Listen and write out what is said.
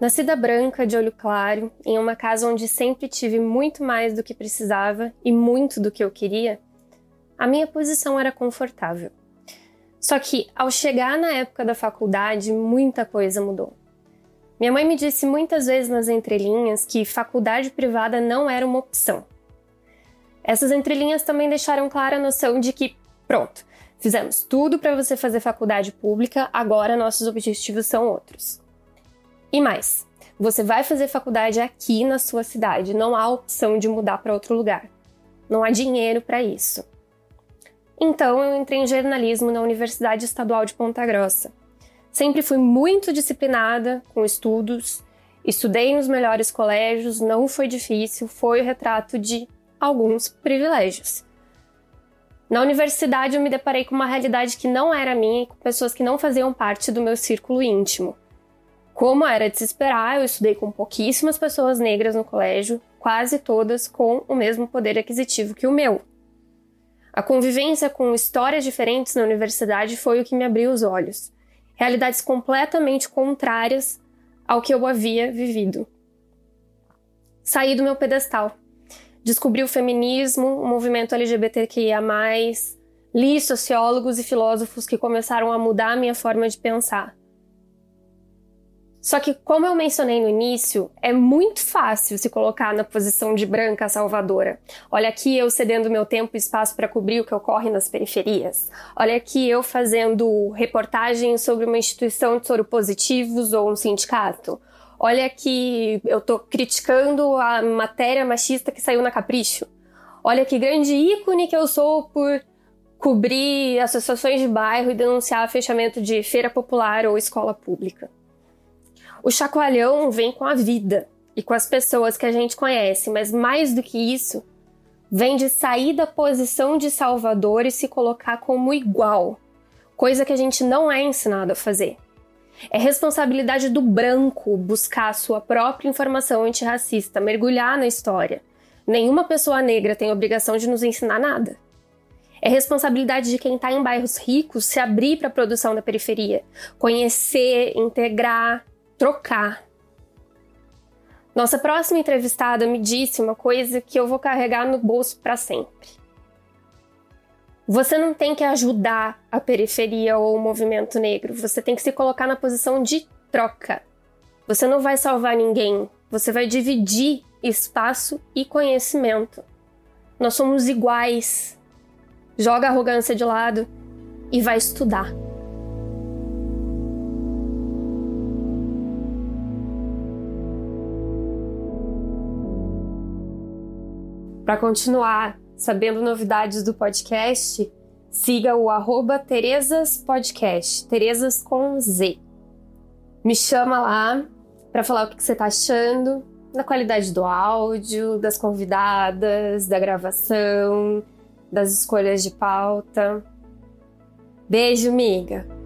Nascida branca, de olho claro, em uma casa onde sempre tive muito mais do que precisava e muito do que eu queria, a minha posição era confortável. Só que, ao chegar na época da faculdade, muita coisa mudou. Minha mãe me disse muitas vezes nas entrelinhas que faculdade privada não era uma opção. Essas entrelinhas também deixaram clara a noção de que, pronto, fizemos tudo para você fazer faculdade pública, agora nossos objetivos são outros. E mais, você vai fazer faculdade aqui na sua cidade, não há opção de mudar para outro lugar. Não há dinheiro para isso. Então eu entrei em jornalismo na Universidade Estadual de Ponta Grossa. Sempre fui muito disciplinada com estudos, estudei nos melhores colégios, não foi difícil, foi o retrato de alguns privilégios. Na universidade eu me deparei com uma realidade que não era minha e com pessoas que não faziam parte do meu círculo íntimo. Como era de se esperar, eu estudei com pouquíssimas pessoas negras no colégio, quase todas com o mesmo poder aquisitivo que o meu. A convivência com histórias diferentes na universidade foi o que me abriu os olhos. Realidades completamente contrárias ao que eu havia vivido. Saí do meu pedestal. Descobri o feminismo, o movimento LGBTQIA, li sociólogos e filósofos que começaram a mudar a minha forma de pensar. Só que, como eu mencionei no início, é muito fácil se colocar na posição de branca salvadora. Olha aqui eu cedendo meu tempo e espaço para cobrir o que ocorre nas periferias. Olha aqui eu fazendo reportagens sobre uma instituição de soropositivos ou um sindicato. Olha aqui eu tô criticando a matéria machista que saiu na Capricho. Olha que grande ícone que eu sou por cobrir associações de bairro e denunciar fechamento de feira popular ou escola pública. O chacoalhão vem com a vida e com as pessoas que a gente conhece, mas mais do que isso, vem de sair da posição de salvador e se colocar como igual, coisa que a gente não é ensinado a fazer. É responsabilidade do branco buscar a sua própria informação antirracista, mergulhar na história. Nenhuma pessoa negra tem obrigação de nos ensinar nada. É responsabilidade de quem está em bairros ricos se abrir para a produção da periferia, conhecer, integrar, trocar. Nossa próxima entrevistada me disse uma coisa que eu vou carregar no bolso para sempre. Você não tem que ajudar a periferia ou o movimento negro, você tem que se colocar na posição de troca. Você não vai salvar ninguém, você vai dividir espaço e conhecimento. Nós somos iguais. Joga a arrogância de lado e vai estudar. Para continuar sabendo novidades do podcast, siga o arroba Terezas Podcast, Terezas com Z. Me chama lá para falar o que você está achando da qualidade do áudio, das convidadas, da gravação, das escolhas de pauta. Beijo, miga!